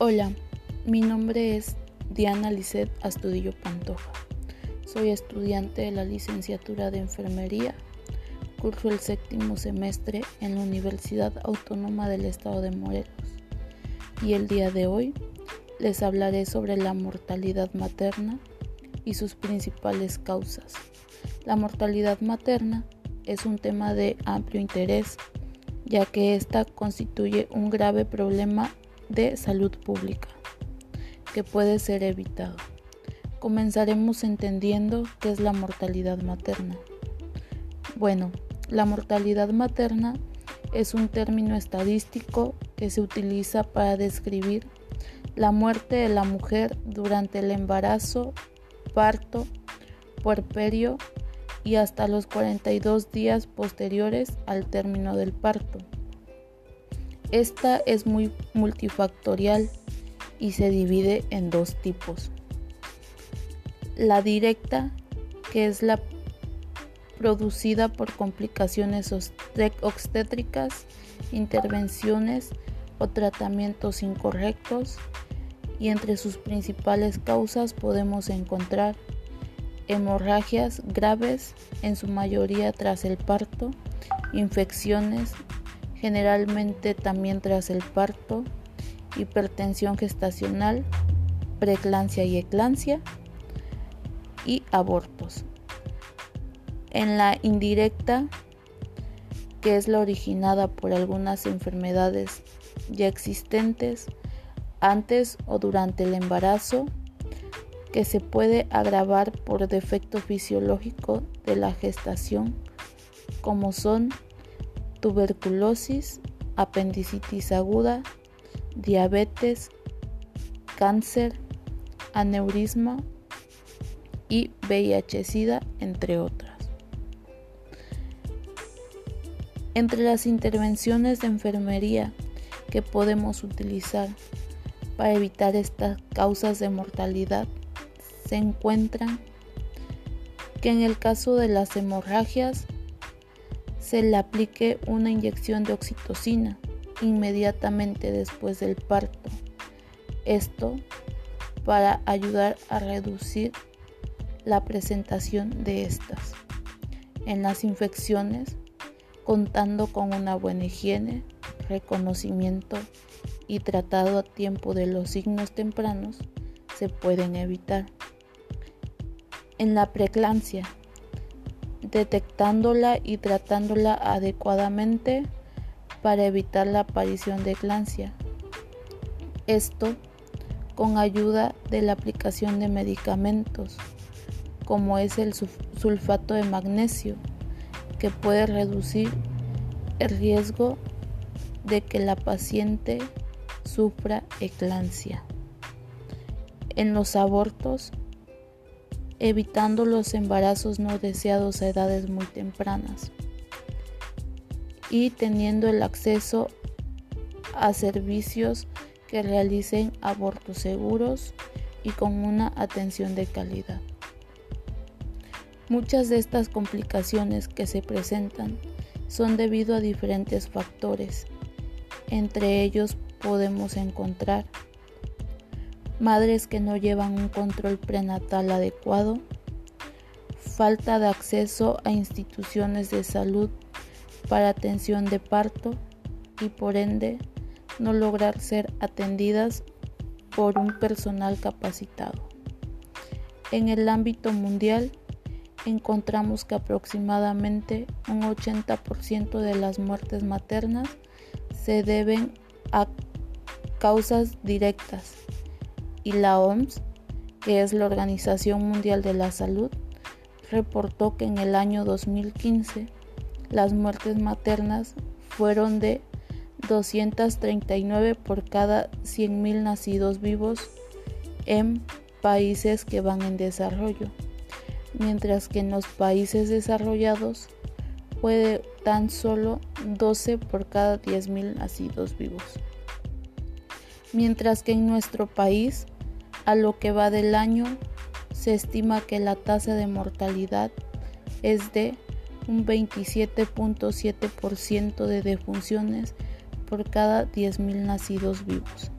Hola, mi nombre es Diana Lisset Astudillo Pantoja. Soy estudiante de la licenciatura de Enfermería. Curso el séptimo semestre en la Universidad Autónoma del Estado de Morelos. Y el día de hoy les hablaré sobre la mortalidad materna y sus principales causas. La mortalidad materna es un tema de amplio interés, ya que ésta constituye un grave problema de salud pública que puede ser evitado. Comenzaremos entendiendo qué es la mortalidad materna. Bueno, la mortalidad materna es un término estadístico que se utiliza para describir la muerte de la mujer durante el embarazo, parto, puerperio y hasta los 42 días posteriores al término del parto. Esta es muy multifactorial y se divide en dos tipos. La directa, que es la producida por complicaciones obstétricas, intervenciones o tratamientos incorrectos, y entre sus principales causas podemos encontrar hemorragias graves, en su mayoría tras el parto, infecciones, generalmente también tras el parto, hipertensión gestacional, preeclampsia y eclampsia y abortos. En la indirecta, que es la originada por algunas enfermedades ya existentes antes o durante el embarazo, que se puede agravar por defecto fisiológico de la gestación, como son tuberculosis, apendicitis aguda, diabetes, cáncer, aneurisma y VIH-Sida, entre otras. Entre las intervenciones de enfermería que podemos utilizar para evitar estas causas de mortalidad se encuentran que en el caso de las hemorragias se le aplique una inyección de oxitocina inmediatamente después del parto. Esto para ayudar a reducir la presentación de estas. En las infecciones, contando con una buena higiene, reconocimiento y tratado a tiempo de los signos tempranos, se pueden evitar. En la preeclampsia, detectándola y tratándola adecuadamente para evitar la aparición de eclampsia. Esto con ayuda de la aplicación de medicamentos como es el sulfato de magnesio que puede reducir el riesgo de que la paciente sufra eclampsia. En los abortos evitando los embarazos no deseados a edades muy tempranas y teniendo el acceso a servicios que realicen abortos seguros y con una atención de calidad. Muchas de estas complicaciones que se presentan son debido a diferentes factores. Entre ellos podemos encontrar madres que no llevan un control prenatal adecuado, falta de acceso a instituciones de salud para atención de parto y por ende no lograr ser atendidas por un personal capacitado. En el ámbito mundial encontramos que aproximadamente un 80% de las muertes maternas se deben a causas directas y la OMS, que es la Organización Mundial de la Salud, reportó que en el año 2015 las muertes maternas fueron de 239 por cada 100.000 nacidos vivos en países que van en desarrollo, mientras que en los países desarrollados puede tan solo 12 por cada 10.000 nacidos vivos. Mientras que en nuestro país a lo que va del año, se estima que la tasa de mortalidad es de un 27.7% de defunciones por cada 10.000 nacidos vivos.